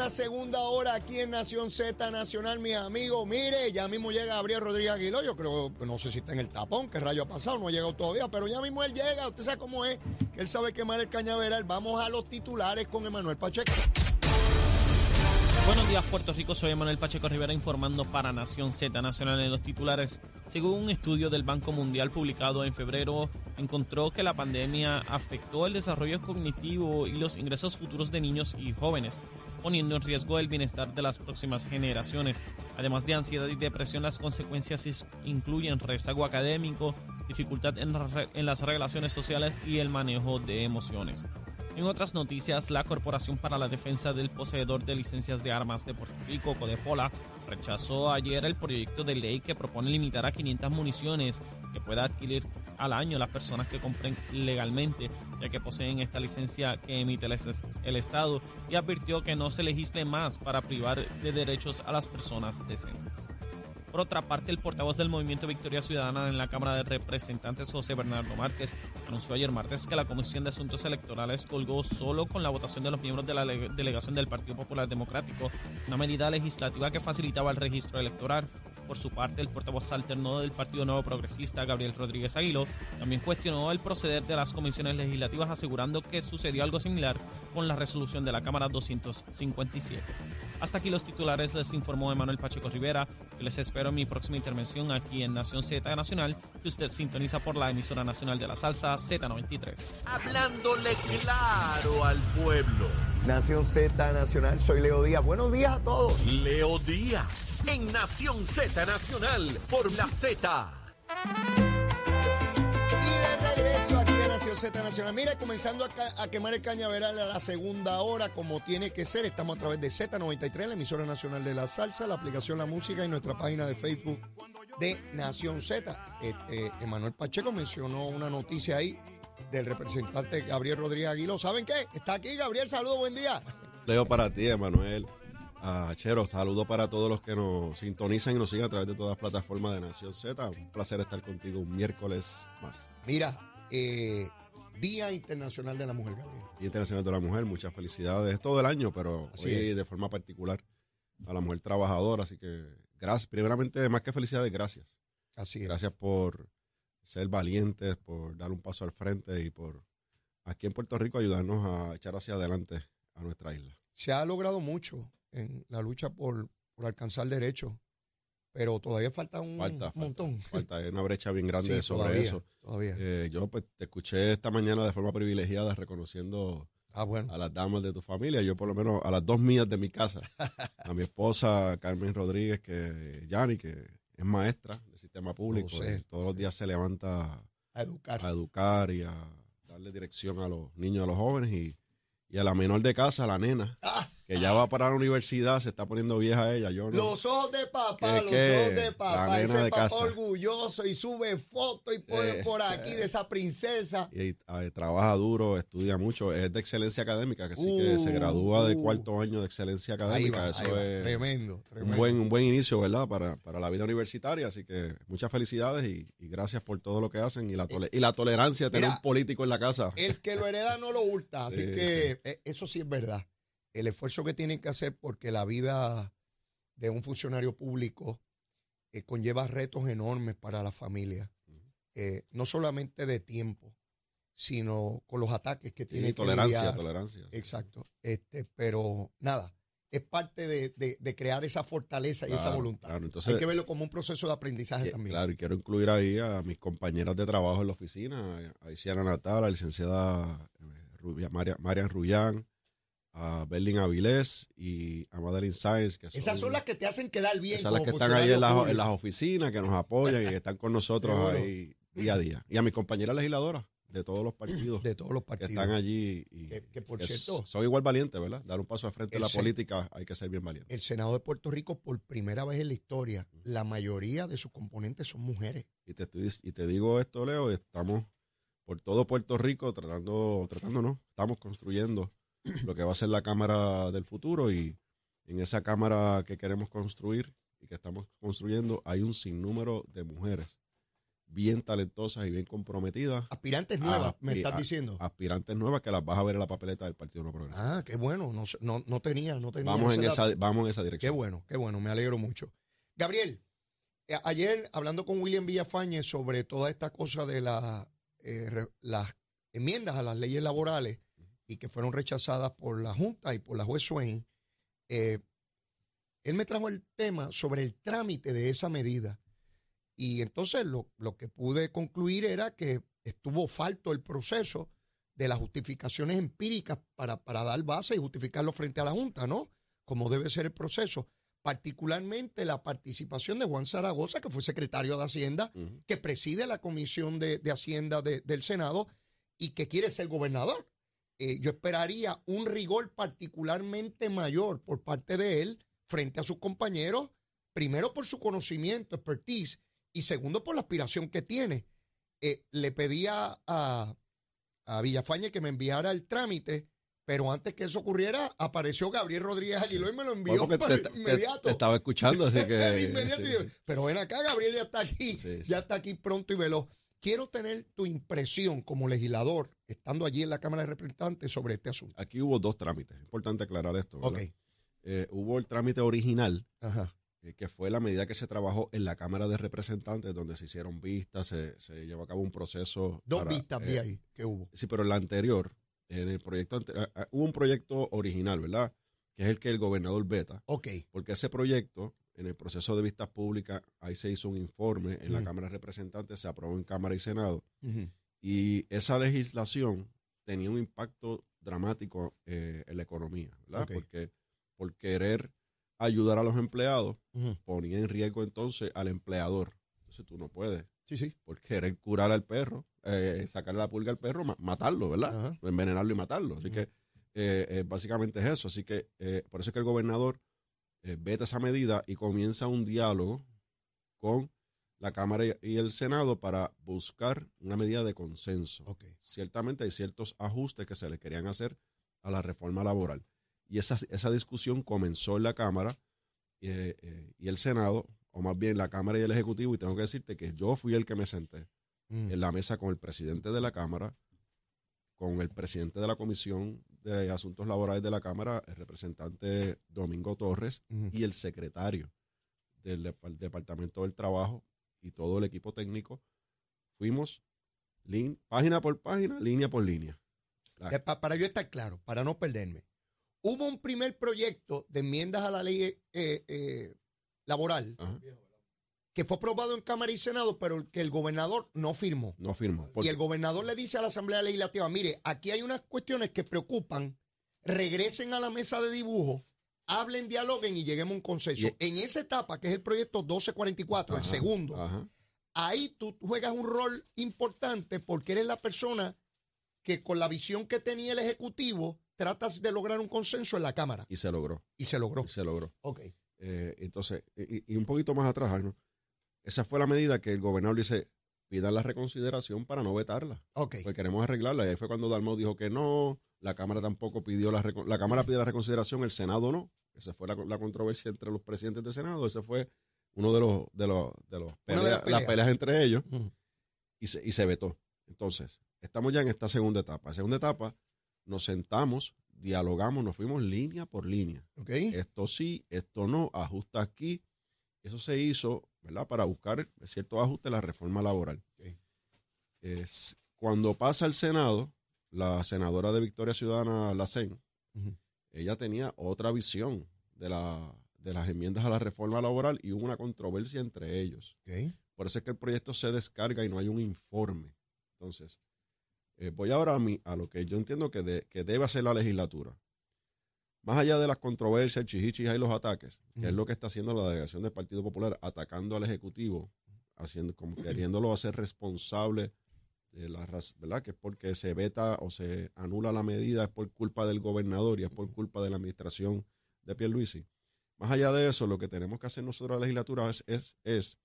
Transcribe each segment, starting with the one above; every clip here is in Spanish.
nuestra segunda hora aquí en Nación Z Nacional, mi amigo. Mire, ya mismo llega Gabriel Rodríguez Aguiló. Yo creo, no sé si está en el tapón, qué rayo ha pasado, no ha llegado todavía, pero ya mismo él llega. Usted sabe cómo es, que él sabe quemar el cañaveral. Vamos a los titulares con Emanuel Pacheco. Buenos días, Puerto Rico. Soy Manuel Pacheco Rivera informando para Nación Z Nacional en los titulares. Según un estudio del Banco Mundial publicado en febrero, encontró que la pandemia afectó el desarrollo cognitivo y los ingresos futuros de niños y jóvenes, poniendo en riesgo el bienestar de las próximas generaciones. Además de ansiedad y depresión, las consecuencias incluyen rezago académico, dificultad en, en las relaciones sociales y el manejo de emociones. En otras noticias, la Corporación para la Defensa del Poseedor de Licencias de Armas de Puerto Rico, Codepola, rechazó ayer el proyecto de ley que propone limitar a 500 municiones que pueda adquirir al año las personas que compren legalmente, ya que poseen esta licencia que emite el, Estado, y advirtió que no se legisle más para privar de derechos a las personas decentes. Por otra parte, el portavoz del Movimiento Victoria Ciudadana en la Cámara de Representantes, José Bernardo Márquez, anunció ayer martes que la Comisión de Asuntos Electorales colgó solo con la votación de los miembros de la delegación del Partido Popular Democrático una medida legislativa que facilitaba el registro electoral. Por su parte, el portavoz alterno del Partido Nuevo Progresista, Gabriel Rodríguez Aguilo, también cuestionó el proceder de las comisiones legislativas, asegurando que sucedió algo similar con la resolución de la Cámara 257. Hasta aquí los titulares, les informó Emanuel Pacheco Rivera, que les espero en mi próxima intervención aquí en Nación Z Nacional, que usted sintoniza por la emisora nacional de la salsa Z93. Hablándole claro al pueblo. Nación Z Nacional, soy Leo Díaz. Buenos días a todos. Leo Díaz, en Nación Z Nacional, por la Z. Y de regreso aquí en Nación Z Nacional. Mira, comenzando a, quemar el cañaveral a la segunda hora, como tiene que ser. Estamos a través de Z93, la emisora nacional de la salsa, la aplicación La Música y nuestra página de Facebook de Nación Z. Este, Emanuel Pacheco mencionó una noticia ahí del representante Gabriel Rodríguez Aguiló. ¿Saben qué? Está aquí, Gabriel. Saludos, buen día. Leo para ti, Emanuel. Ah, Chero, saludo para todos los que nos sintonizan y nos siguen a través de todas las plataformas de Nación Z. Un placer estar contigo un miércoles más. Mira, eh, Día Internacional de la Mujer, Gabriel. Día Internacional de la Mujer, muchas felicidades. Es todo el año, pero hoy de forma particular a la mujer trabajadora. Así que, gracias. Primeramente, más que felicidades, gracias. Así Gracias por ser valientes, por dar un paso al frente y por aquí en Puerto Rico ayudarnos a echar hacia adelante a nuestra isla. Se ha logrado mucho en la lucha por, alcanzar derechos, pero todavía falta un montón. Falta, hay una brecha bien grande sobre eso. Todavía. Eh, yo pues te escuché esta mañana de forma privilegiada reconociendo ah, bueno. a las damas de tu familia, yo por lo menos a las dos mías de mi casa, a mi esposa Carmen Rodríguez, que Yani, que es maestra del sistema público. todos los días se levanta a educar. a educar y a darle dirección a los niños, a los jóvenes y, y a la menor de casa, a la nena. Ah que ya va para la universidad, se está poniendo vieja ella. Yo no. Los ojos de papá, los ojos de papá, ese papá orgulloso y sube fotos y pone eh, por aquí de esa princesa. Y trabaja duro, estudia mucho, es de excelencia académica, que sí que se gradúa de uh. cuarto año de excelencia académica. Eso es tremendo, Un, buen, un buen inicio, ¿verdad? Para, para la vida universitaria. Así que muchas felicidades y, gracias por todo lo que hacen y la, y la tolerancia de tener un político en la casa. El que lo hereda no lo hurta, así que eh, eso sí es verdad el esfuerzo que tienen que hacer porque la vida de un funcionario público eh, conlleva retos enormes para la familia, eh, no solamente de tiempo, sino con los ataques que tiene. tolerancia, tolerancia. Exacto. Este, pero nada, es parte de, crear esa fortaleza y esa voluntad. Hay que verlo como un proceso de aprendizaje también. Claro, y quiero incluir ahí a mis compañeras de trabajo en la oficina, a Isiana Natal, a la licenciada eh, Marian Rullán, a Berlin Avilés y a Madeline Sáenz. Que esas son las que te hacen quedar bien. Esas son las que están ahí en, las oficinas, que nos apoyan y que están con nosotros ahí día a día. Y a mis compañeras legisladoras de todos los partidos. De todos los partidos. Que están allí. Y que, por cierto. Son igual valientes, ¿verdad? Dar un paso al frente de la política hay que ser bien valiente. El Senado de Puerto Rico, por primera vez en la historia, la mayoría de sus componentes son mujeres. Y te, estoy, y te digo esto, Leo, estamos por todo Puerto Rico tratando, tratando, ¿no? Estamos construyendo lo que va a ser la Cámara del futuro y en esa Cámara que queremos construir y que estamos construyendo hay un sinnúmero de mujeres bien talentosas y bien comprometidas. Aspirantes nuevas, me estás a- diciendo. Aspirantes nuevas que las vas a ver en la papeleta del Partido No Progresista. Ah, qué bueno. No, no, no tenía, no tenía. vamos, en esa, vamos en esa Qué dirección. bueno, qué bueno, me alegro mucho. Gabriel, eh, ayer hablando con William Villafañez sobre toda esta cosa de la, eh, las enmiendas a las leyes laborales y que fueron rechazadas por la Junta y por la juez Swain, eh, él me trajo el tema sobre el trámite de esa medida. Y entonces lo, lo que pude concluir era que estuvo falto el proceso de las justificaciones empíricas para, para dar base y justificarlo frente a la Junta, ¿no? Como debe ser el proceso. Particularmente la participación de Juan Zaragoza, que fue secretario de Hacienda, que preside la Comisión de, de Hacienda de- del Senado y que quiere ser gobernador. Eh, yo esperaría un rigor particularmente mayor por parte de él frente a sus compañeros, primero por su conocimiento, expertise, y segundo por la aspiración que tiene. Eh, le pedía a, a Villafañe que me enviara el trámite, pero antes que eso ocurriera, apareció Gabriel Rodríguez Aguiló y me lo envió Bueno, te, te- inmediato. te estaba escuchando, así que. Inmediato. sí, sí. Pero ven acá, Gabriel ya está aquí, sí. ya está aquí pronto y veloz. Quiero tener tu impresión como legislador, estando allí en la Cámara de Representantes, sobre este asunto. Aquí hubo dos trámites. Es importante aclarar esto. ¿verdad? Ok. Eh, hubo el trámite original, Ajá. eh, que fue la medida que se trabajó en la Cámara de Representantes, donde se hicieron vistas, se, se llevó a cabo un proceso. Dos para, vistas eh, vi ahí que hubo. Sí, pero en la anterior, en el proyecto, ante- ah, ah, hubo un proyecto original, ¿verdad? Que es el que el gobernador veta, Ok. porque ese proyecto, en el proceso de vistas públicas, ahí se hizo un informe en la. Cámara de Representantes, se aprobó en Cámara y Senado, y esa legislación tenía un impacto dramático eh, en la economía, ¿verdad? Porque por querer ayudar a los empleados, ponía en riesgo entonces al empleador. Entonces tú no puedes, Sí, sí. por querer curar al perro, eh, sacarle la pulga al perro, ma- matarlo, ¿verdad? Envenenarlo y matarlo. Así que eh, eh, básicamente es eso. Así que eh, por eso es que el gobernador eh, veta esa medida y comienza un diálogo con la Cámara y- el Senado para buscar una medida de consenso. Ok. Ciertamente hay ciertos ajustes que se le querían hacer a la reforma laboral. Y esa, esa discusión comenzó en la Cámara eh, eh, y el Senado, o más bien la Cámara y el Ejecutivo, y tengo que decirte que yo fui el que me senté Mm. en la mesa con el presidente de la Cámara, con el presidente de la Comisión de Asuntos Laborales de la Cámara, el representante Domingo Torres, y el secretario del Dep- Departamento del Trabajo y todo el equipo técnico. Fuimos página por página, línea por línea. La- Eh, pa- para yo estar claro, para no perderme. Hubo un primer proyecto de enmiendas a la ley eh, eh, laboral Ajá, que fue aprobado en Cámara y Senado, pero que el gobernador no firmó. no firmó. Y el gobernador le dice a la Asamblea Legislativa, mire, aquí hay unas cuestiones que preocupan, regresen a la mesa de dibujo, hablen, dialoguen y lleguemos a un consenso. Y- en esa etapa, que es el proyecto 1244, el segundo, ajá. ahí tú juegas un rol importante porque eres la persona que con la visión que tenía el Ejecutivo tratas de lograr un consenso en la Cámara. Y se logró. Y se logró. Y se logró. Ok. Eh, entonces, y, y un poquito más atrás, ¿no? Esa fue la medida que el gobernador dice, pida la reconsideración para no vetarla. Ok. Pues queremos arreglarla. Y ahí fue cuando Dalmau dijo que no, la Cámara tampoco pidió la la Cámara pide la reconsideración, el Senado no. Esa fue la, la controversia entre los presidentes del Senado. Ese fue uno de los de los, de los de las pelea- las peleas. entre ellos y se, y se vetó. Entonces, estamos ya en esta segunda etapa. Segunda etapa, nos sentamos, dialogamos, nos fuimos línea por línea. Ok. Esto sí, esto no, ajusta aquí. Eso se hizo, ¿verdad? Para buscar ciertos ajustes a la reforma laboral. Es, cuando pasa al Senado, la senadora de Victoria Ciudadana, Lacen, ella tenía otra visión de, la, de las enmiendas a la reforma laboral y hubo una controversia entre ellos. Por eso es que el proyecto se descarga y no hay un informe. Entonces, eh, voy ahora a, mi, a lo que yo entiendo que, de- que debe hacer la legislatura. Más allá de las controversias, el chichichis y los ataques, que es lo que está haciendo la delegación del Partido Popular, atacando al Ejecutivo, haciendo, como queriéndolo hacer responsable de la ¿verdad? Que es porque se veta o se anula la medida, es por culpa del gobernador y es por culpa de la administración de Pierluisi. Más allá de eso, lo que tenemos que hacer nosotros la legislatura es, es, es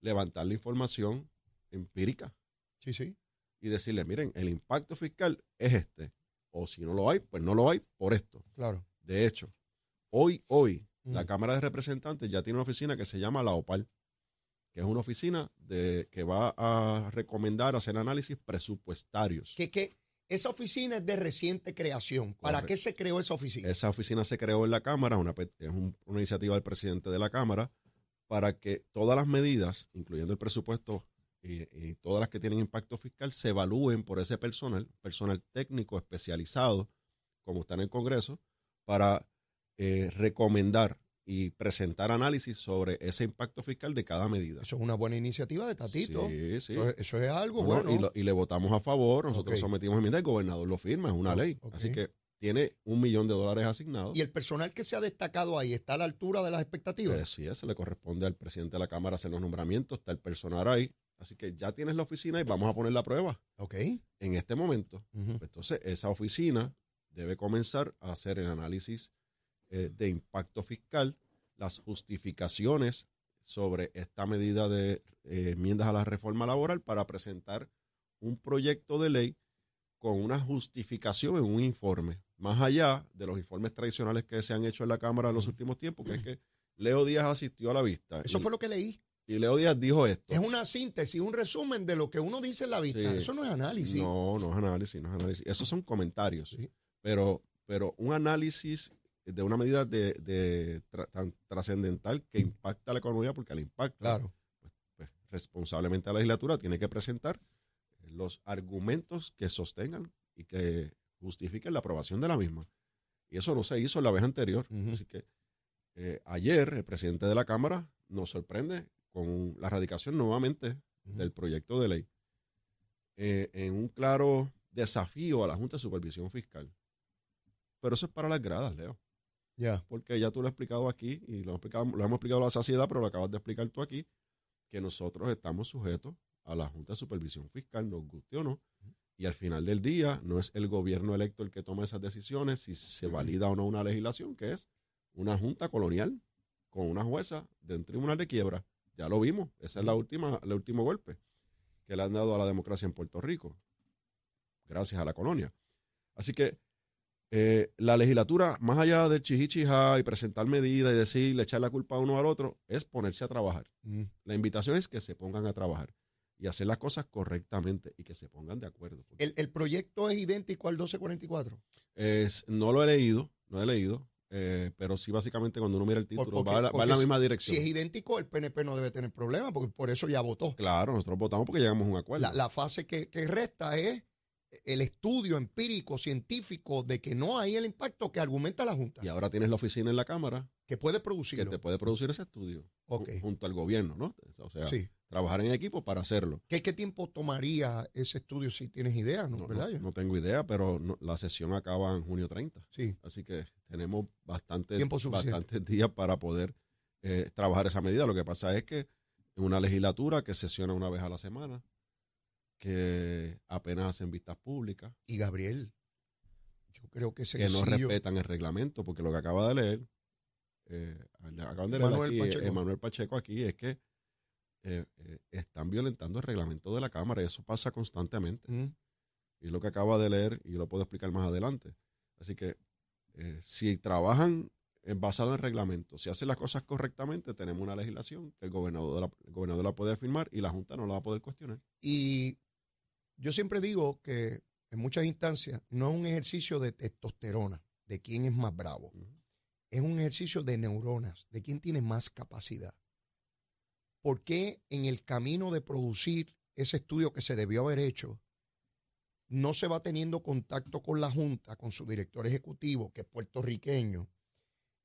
levantar la información empírica Sí, sí. y decirle, miren, el impacto fiscal es este. O si no lo hay, pues no lo hay por esto. Claro. De hecho, hoy, hoy, la. Cámara de Representantes ya tiene una oficina que se llama la OPAL. que es una oficina de, que va a recomendar hacer análisis presupuestarios. Que, que esa oficina es de reciente creación. ¿Para Correcto. qué se creó esa oficina? Esa oficina se creó en la Cámara, una, es un- una iniciativa del presidente de la Cámara, para que todas las medidas, incluyendo el presupuesto y, y todas las que tienen impacto fiscal, se evalúen por ese personal, personal técnico especializado, como está en el Congreso, para eh, recomendar y presentar análisis sobre ese impacto fiscal de cada medida. Eso es una buena iniciativa de Tatito. Sí, sí. Eso, es- eso es algo Bueno, bueno. y, lo- y le votamos a favor, nosotros Ok. sometimos enmienda, el gobernador lo firma, es una ley. Así que tiene un millón de dólares asignados. Y el personal que se ha destacado ahí está a la altura de las expectativas. Pues sí, eso le corresponde al presidente de la Cámara hacer los nombramientos, está el personal ahí. Así que ya tienes la oficina y vamos a poner la prueba ok. en este momento. Pues Entonces, esa oficina debe comenzar a hacer el análisis eh, de impacto fiscal, las justificaciones sobre esta medida de eh, enmiendas a la reforma laboral para presentar un proyecto de ley con una justificación en un informe, más allá de los informes tradicionales que se han hecho en la Cámara en los últimos tiempos, que es que Leo Díaz asistió a la vista. Eso y, fue lo que leí. y Leo Díaz dijo esto. Es una síntesis, un resumen de lo que uno dice en la vista. Sí. Eso no es análisis. No, no es análisis, no es análisis. Esos son comentarios. Sí. Pero, pero un análisis de una medida de, de tra- tan trascendental que impacta a la economía, porque al impacta, Claro. pues, responsablemente la legislatura tiene que presentar los argumentos que sostengan y que justifiquen la aprobación de la misma. Y eso no se hizo la vez anterior. Así que eh, ayer el presidente de la Cámara nos sorprende con la radicación nuevamente del proyecto de ley eh, en un claro desafío a la Junta de Supervisión Fiscal. Pero eso es para las gradas, Leo, Ya. porque ya tú lo has explicado aquí y lo, hemos explicado- lo hemos explicado a la saciedad, pero lo acabas de explicar tú aquí, que nosotros estamos sujetos a la Junta de Supervisión Fiscal, nos guste o no, y al final del día no es el gobierno electo el que toma esas decisiones si se valida o no una legislación, que es una junta colonial con una jueza de un tribunal de quiebra. Ya lo vimos, ese es la última, el último golpe que le han dado a la democracia en Puerto Rico, gracias a la colonia. Así que eh, la legislatura, más allá del chichichija y presentar medidas y decirle, echar la culpa a uno al otro, es ponerse a trabajar. Mm. La invitación es que se pongan a trabajar y hacer las cosas correctamente y que se pongan de acuerdo. El, el proyecto es idéntico al 1244. es- no lo he leído, no he leído, eh, pero sí básicamente cuando uno mira el título porque- va, la- en la si- misma Si dirección. es idéntico, el PNP no debe tener problema, porque por eso ya votó. Claro, nosotros votamos porque llegamos a un acuerdo. La, la fase que, que resta es el estudio empírico, científico, de que no hay el impacto que argumenta la Junta, y ahora tienes la oficina en la Cámara que puede que producirlo. te puede producir ese estudio Ok. ju- junto al gobierno, ¿no? O sea, Sí. trabajar en equipo para hacerlo. ¿Qué, qué tiempo tomaría ese estudio si tienes idea? ¿no? No, ¿Verdad? no- no tengo idea, pero no- la sesión acaba en junio 30. Sí. Así que tenemos bastantes, Tiempo bastantes días para poder eh, trabajar esa medida. Lo que pasa es que en una legislatura que sesiona una vez a la semana, que apenas hacen vistas públicas, Y Gabriel, yo creo que ese que no sencillo- respetan el reglamento, porque lo que acaba de leer, eh, acaban de leer Manuel aquí, Pacheco. eh, Manuel Pacheco aquí, es que eh, eh, están violentando el reglamento de la Cámara y eso pasa constantemente. Mm. Y lo que acaba de leer, y lo puedo explicar más adelante. Así que si trabajan en- basado en reglamento, si hacen las cosas correctamente, tenemos una legislación que el gobernador, la, el gobernador la puede firmar y la Junta no la va a poder cuestionar. Y yo siempre digo que en muchas instancias no es un ejercicio de testosterona, de quién es más bravo. Es un ejercicio de neuronas, de quién tiene más capacidad. ¿Por qué en el camino de producir ese estudio que se debió haber hecho, no se va teniendo contacto con la Junta, con su director ejecutivo, que es puertorriqueño,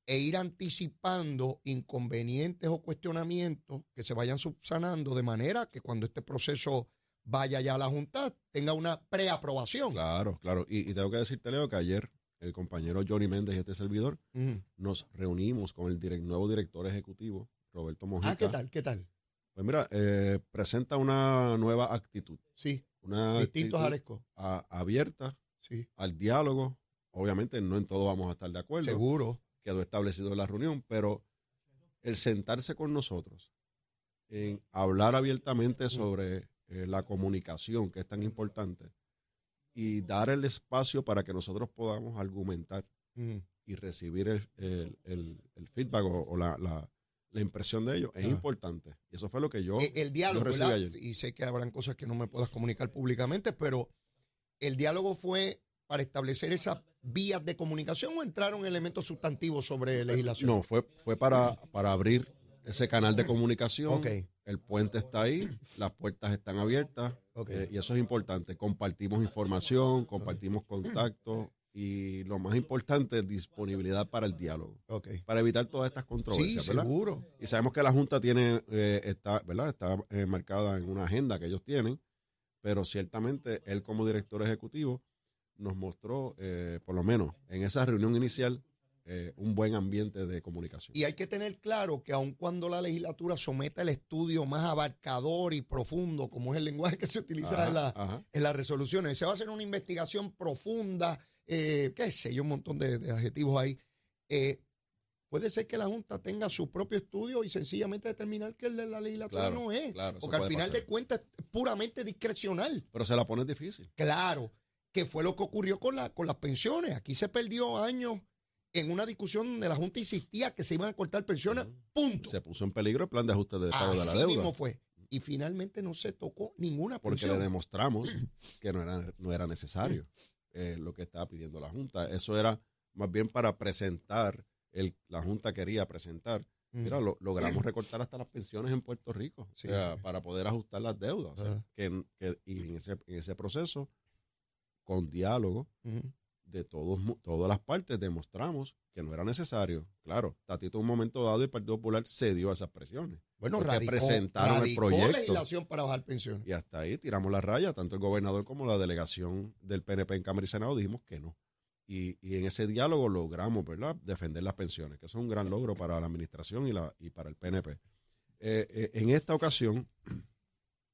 e ir anticipando inconvenientes o cuestionamientos que se vayan subsanando de manera que cuando este proceso vaya ya a la Junta tenga una preaprobación? Claro, claro. Y, y tengo que decirte, Leo, que ayer el compañero Johnny Méndez y este servidor nos reunimos con el nuevo director ejecutivo, Roberto Mojica. Ah, ¿qué tal? ¿Qué tal? Pues mira, eh, presenta una nueva actitud. Sí, Una distintos actitud Aresco. a- abierta Sí, al diálogo. Obviamente no en todo vamos a estar de acuerdo. seguro. Quedó establecido en la reunión, pero el sentarse con nosotros, en hablar abiertamente sobre eh, la comunicación, que es tan importante, y dar el espacio para que nosotros podamos argumentar y recibir el, el- el- el feedback o, o la, la- la impresión de ellos es importante. Y eso fue lo que yo, Eh, el diálogo, yo recibí. Y sé que habrán cosas que no me puedas comunicar públicamente, pero el diálogo fue para establecer esas vías de comunicación o entraron elementos sustantivos sobre legislación. No, fue, fue para, para abrir ese canal de comunicación. Ok. El puente está ahí, las puertas están abiertas eh, y eso es importante. Compartimos información, compartimos contactos y lo más importante, disponibilidad para el diálogo, para evitar todas estas Sí, controversias, ¿verdad? seguro. Y sabemos que la Junta tiene, eh, está, ¿verdad? Está eh, marcada en una agenda que ellos tienen, pero ciertamente él como director ejecutivo nos mostró, eh, por lo menos en esa reunión inicial, eh, un buen ambiente de comunicación. Y hay que tener claro que aun cuando la legislatura someta el estudio más abarcador y profundo, como es el lenguaje que se utiliza Ajá, en, la- en las resoluciones, se va a hacer una investigación profunda, eh, qué sé yo, un montón de, de adjetivos ahí. eh, puede ser que la Junta tenga su propio estudio y sencillamente determinar que el de la legislatura Claro, no es. claro, porque al final pasar. de cuentas es puramente discrecional. Pero se la pone difícil. Claro, que fue lo que ocurrió con, la, con las pensiones. Aquí se perdió años en una discusión donde la Junta insistía que se iban a cortar pensiones, punto. Se puso en peligro el plan de ajuste de pago de la Así deuda. mismo fue. Y finalmente no se tocó ninguna porque pensión. le demostramos que no era, no era necesario eh, lo que estaba pidiendo la Junta. Eso era más bien para presentar, el, la Junta quería presentar. Mm. Mira, lo- logramos recortar hasta las pensiones en Puerto Rico Sí, o sea, sí. para poder ajustar las deudas. O sea, Ajá. que, que- y en ese, en ese proceso, con diálogo. De todos, todas las partes, demostramos que no era necesario. Claro, Tatito en un momento dado el Partido Popular cedió a esas presiones. Bueno, radicó, presentaron el proyecto. legislación para bajar pensiones. Y hasta ahí tiramos la raya, tanto el gobernador como la delegación del PNP en Cámara y Senado dijimos que no. Y, y en ese diálogo logramos, ¿verdad?, defender las pensiones, que eso es un gran logro para la administración y, la, y para el PNP. Eh, eh, en esta ocasión,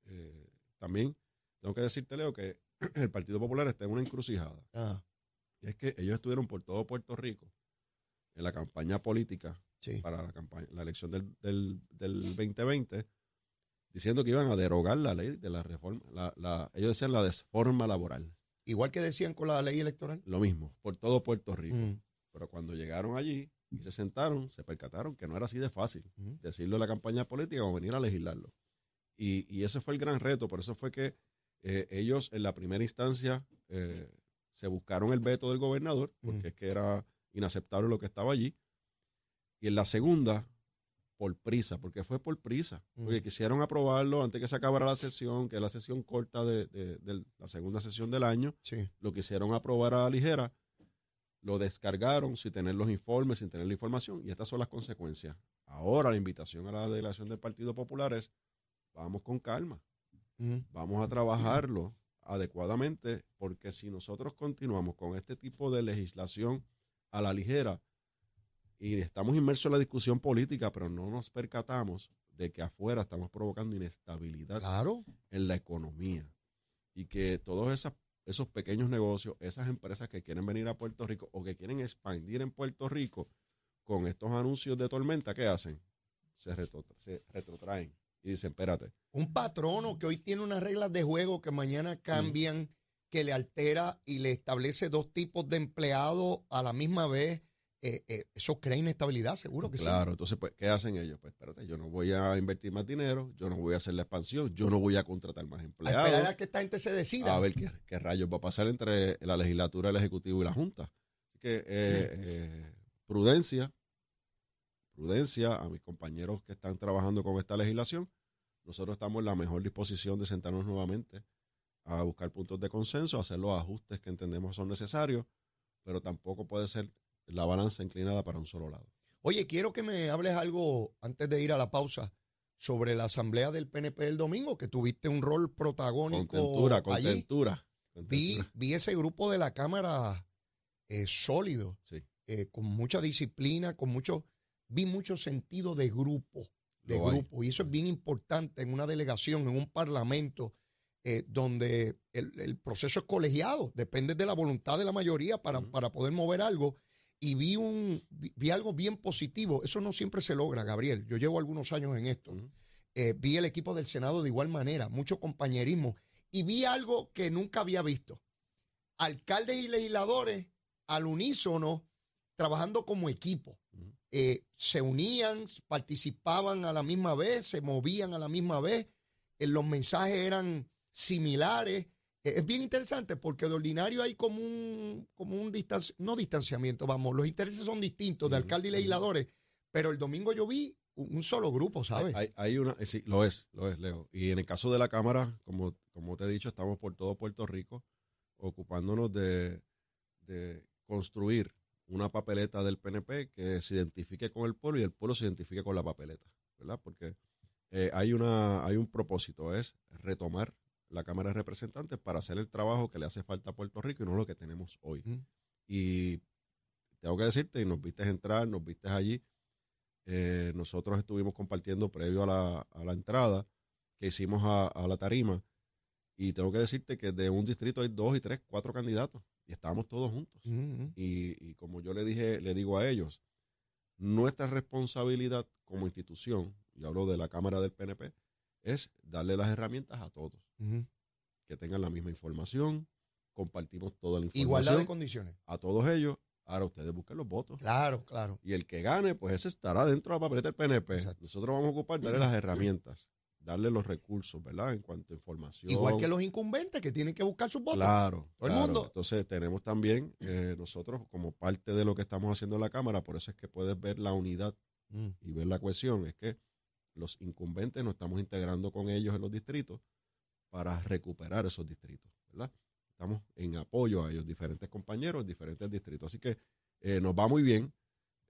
eh, también tengo que decirte, Leo, que el Partido Popular está en una encrucijada. Ah, Y es que ellos estuvieron por todo Puerto Rico en la campaña política sí. para la, campaña, la elección del, del, del 2020, diciendo que iban a derogar la ley de la reforma. La, la- ellos decían la desforma laboral. Igual que decían con la ley electoral. Lo mismo, por todo Puerto Rico. Mm. Pero cuando llegaron allí y se sentaron, se percataron que no era así de fácil Ujú. decirlo en la campaña política o venir a legislarlo. Y, y ese fue el gran reto. Por eso fue que eh, ellos en la primera instancia eh, se buscaron el veto del gobernador, porque es que era inaceptable lo que estaba allí. Y en la segunda, por prisa, porque fue por prisa. Porque quisieron aprobarlo antes que se acabara la sesión, que es la sesión corta de, de- de la segunda sesión del año. Sí. Lo quisieron aprobar a la ligera, lo descargaron sin tener los informes, sin tener la información, y estas son las consecuencias. Ahora la invitación a la delegación del Partido Popular es, vamos con calma, vamos a trabajarlo adecuadamente, porque si nosotros continuamos con este tipo de legislación a la ligera y estamos inmersos en la discusión política, pero no nos percatamos de que afuera estamos provocando inestabilidad Claro. en la economía y que todos esas, esos pequeños negocios, esas empresas que quieren venir a Puerto Rico o que quieren expandir en Puerto Rico con estos anuncios de tormenta, ¿qué hacen? Se, retrotra- se retrotraen y dicen, espérate, Un patrono que hoy tiene unas reglas de juego que mañana cambian, que le altera y le establece dos tipos de empleados a la misma vez, eh, eh, eso crea inestabilidad, seguro que claro, entonces, pues, ¿qué hacen ellos? Pues espérate, yo no voy a invertir más dinero, yo no voy a hacer la expansión, yo no voy a contratar más sí. A empleados. esperar a que esta gente se decida. a ver qué, qué rayos va a pasar entre la legislatura, el ejecutivo y la junta. Así que eh, prudencia, prudencia a mis compañeros que están trabajando con esta legislación. Nosotros estamos en la mejor disposición de sentarnos nuevamente a buscar puntos de consenso, hacer los ajustes que entendemos son necesarios, pero tampoco puede ser la balanza inclinada para un solo lado. Oye, quiero que me hables algo antes de ir a la pausa sobre la asamblea del PNP del domingo, que tuviste un rol protagónico Contentura, allí. contentura. Vi, contentura. vi ese grupo de la Cámara eh, sólido, Sí. eh, con mucha disciplina, con mucho, vi mucho sentido de grupo, de Lo hay. grupo. Y eso es bien importante en una delegación, en un parlamento, eh, donde el, el proceso es colegiado, depende de la voluntad de la mayoría para, para poder mover algo. Y vi, un, vi, vi algo bien positivo. Eso no siempre se logra, Gabriel. Yo llevo algunos años en esto. Eh, vi el equipo del Senado de igual manera, mucho compañerismo. Y vi algo que nunca había visto. Alcaldes y legisladores al unísono trabajando como equipo. Eh, se unían, participaban a la misma vez, se movían a la misma vez, eh, los mensajes eran similares. Eh, es bien interesante porque de ordinario hay como un, como un distanci- no distanciamiento, vamos, los intereses son distintos de alcalde y legisladores, pero el domingo yo vi un un solo grupo, ¿sabes? Hay, hay una, eh, sí, lo es, lo es, Leo. Y en el caso de la Cámara, como, como te he dicho, estamos por todo Puerto Rico ocupándonos de, de construir una papeleta del PNP que se identifique con el pueblo y el pueblo se identifique con la papeleta, ¿verdad? Porque eh, hay, una, hay un propósito, es retomar la Cámara de Representantes para hacer el trabajo que le hace falta a Puerto Rico y no lo que tenemos hoy. Y tengo que decirte, y nos viste entrar, nos viste allí, eh, nosotros estuvimos compartiendo previo a la, a la entrada que hicimos a, a la tarima y tengo que decirte que de un distrito hay dos y tres, cuatro candidatos y estábamos todos juntos. Ujú. Y, y como yo le dije, le digo a ellos, nuestra responsabilidad como institución, y hablo de la Cámara del PNP, es darle las herramientas a todos, Ujú. que tengan la misma información, compartimos toda la información Igualdad de condiciones. a todos ellos. Ahora ustedes busquen los votos. Claro, claro. Y el que gane, pues ese estará dentro de la papeleta del PNP. Exacto. Nosotros vamos a ocupar, darle las herramientas, darle los recursos, ¿verdad? En cuanto a información. Igual que los incumbentes que tienen que buscar sus votos. Claro. Todo el claro. mundo. Entonces tenemos también eh, nosotros como parte de lo que estamos haciendo en la Cámara, por eso es que puedes ver la unidad Mm. y ver la cohesión, es que los incumbentes nos estamos integrando con ellos en los distritos para recuperar esos distritos, ¿verdad? Estamos en apoyo a ellos, diferentes compañeros, diferentes distritos. Así que eh, nos va muy bien.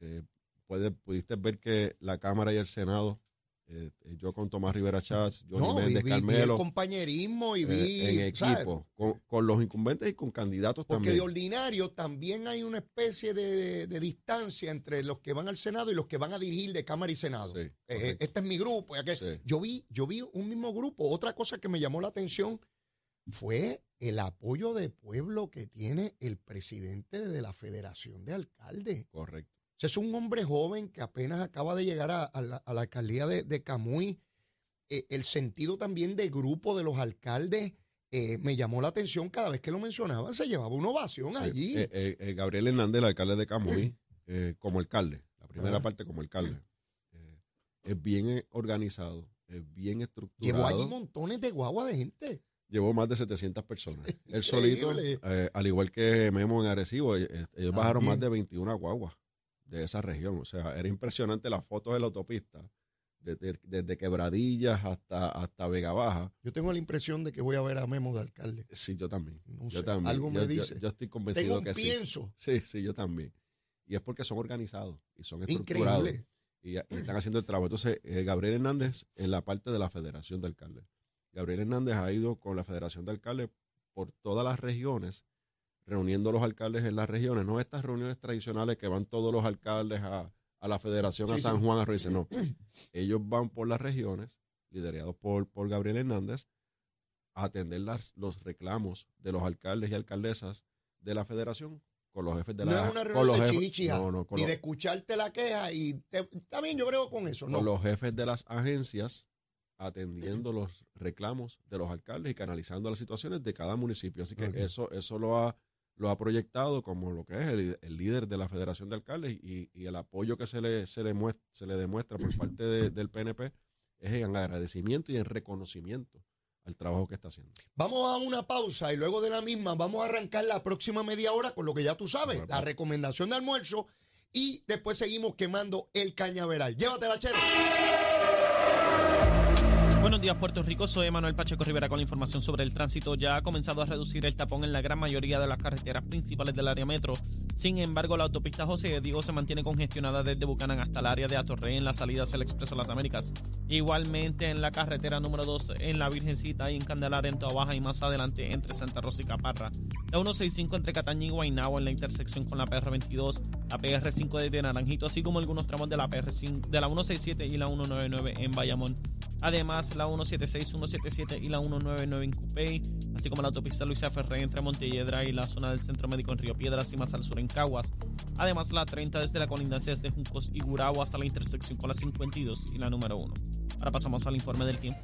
Eh, puede- pudiste ver que la Cámara y el Senado, eh, eh, yo con Tomás Rivera Chats, Johnny No, Méndez, vi- vi el Carmelo, compañerismo y eh, vi en equipo, con, con los incumbentes y con candidatos Porque también. de ordinario también hay una especie de, de distancia entre los que van al Senado y los que van a dirigir de Cámara y Senado. Sí, Eh, este es mi grupo. aquel. Sí. Yo vi, yo vi un mismo grupo. Otra cosa que me llamó la atención fue el apoyo de pueblo que tiene el presidente de la Federación de Alcaldes. Correcto. O sea, es un hombre joven que apenas acaba de llegar a, a la, a la alcaldía de, de Camuy. Eh, el sentido también de grupo de los alcaldes eh, me llamó la atención cada vez que lo mencionaban. Se llevaba una ovación Sí. allí. Eh, Gabriel Hernández, el alcalde de Camuy, como alcalde, la primera parte como alcalde, es bien organizado, es bien estructurado. Llevó allí montones de guagua de gente. Llevó más de 700 personas. Él solito, eh, al igual que Memo en Arecibo, ellos bajaron También. más de 21 guaguas de esa región. O sea, era impresionante las fotos de la autopista, desde, desde Quebradillas hasta, hasta Vega Baja. Yo tengo la impresión de que voy a ver a Memo de alcalde. Sí, yo también. No yo sé, también. algo me Yo- yo- dice. Yo, estoy convencido Tengo un que sí. pienso. Sí, sí, yo también. Y es porque son organizados y son estructurados. Increíble. Y, y están haciendo el trabajo. Entonces, eh, Gabriel Hernández en la parte de la Federación de Alcaldes. Gabriel Hernández ha ido con la Federación de Alcaldes por todas las regiones, reuniendo a los alcaldes en las regiones. No estas reuniones tradicionales que van todos los alcaldes a, a la Federación, a Sí, San sí. Juan, a reunirse. No. Ellos van por las regiones, liderados por, por Gabriel Hernández, a atender las, los reclamos de los alcaldes y alcaldesas de la Federación con los jefes de No la es una con reunión los de jefes- no, no, con ni los- de escucharte la queja y te- bien, yo creo con eso, ¿no? con los jefes de las agencias atendiendo los reclamos de los alcaldes y canalizando las situaciones de cada municipio. Así que Ok. eso, eso lo ha lo ha proyectado como lo que es el, el líder de la Federación de Alcaldes y, y el apoyo que se le, se le, muestra, se le demuestra por parte de- del PNP es en agradecimiento y en reconocimiento al trabajo que está haciendo. Vamos a una pausa y luego de la misma vamos a arrancar la próxima media hora con lo que ya tú sabes, la pues. recomendación de almuerzo y después seguimos quemando el cañaveral. Llévatela, chero. Buenos días, Puerto Rico. Soy Manuel Pacheco Rivera con la información sobre el tránsito. Ya ha comenzado a reducir el tapón en la gran mayoría de las carreteras principales del área metro. Sin embargo, la autopista José de Diego se mantiene congestionada desde Bucanán hasta el área de Atorrey en las salidas del Expreso Las Américas. Igualmente en la carretera número 2 en la Virgencita y en Candelaria en Toa y más adelante entre Santa Rosa y Caparra. La 165 entre Cataña y Guaynabo en la intersección con la PR22, la PR5 desde Naranjito, así como algunos tramos de la PR5, de la 167 y la 199 en Bayamón. Además, la 176, 177 y la 199 en Cupey, así como la autopista Luisa Ferré entre Montelledra y la zona del Centro Médico en Río Piedras y más al sur en Caguas. Además, la 30 desde la colindancia de Juncos y Gurabo hasta la intersección con la 52 y la número 1. Ahora pasamos al informe del tiempo.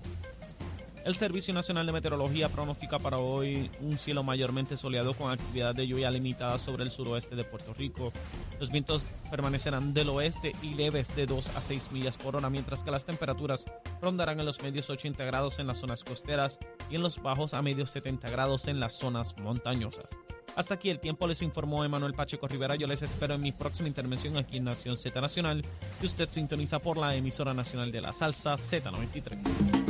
El Servicio Nacional de Meteorología pronostica para hoy un cielo mayormente soleado con actividad de lluvia limitada sobre el suroeste de Puerto Rico. Los vientos permanecerán del oeste y leves de 2 a 6 millas por hora, mientras que las temperaturas rondarán en los medios 80 grados en las zonas costeras y en los bajos a medios 70 grados en las zonas montañosas. Hasta aquí el tiempo les informó Emanuel Pacheco Rivera. Yo les espero en mi próxima intervención aquí en Nación Z Nacional, que usted sintoniza por la emisora nacional de la salsa Z93.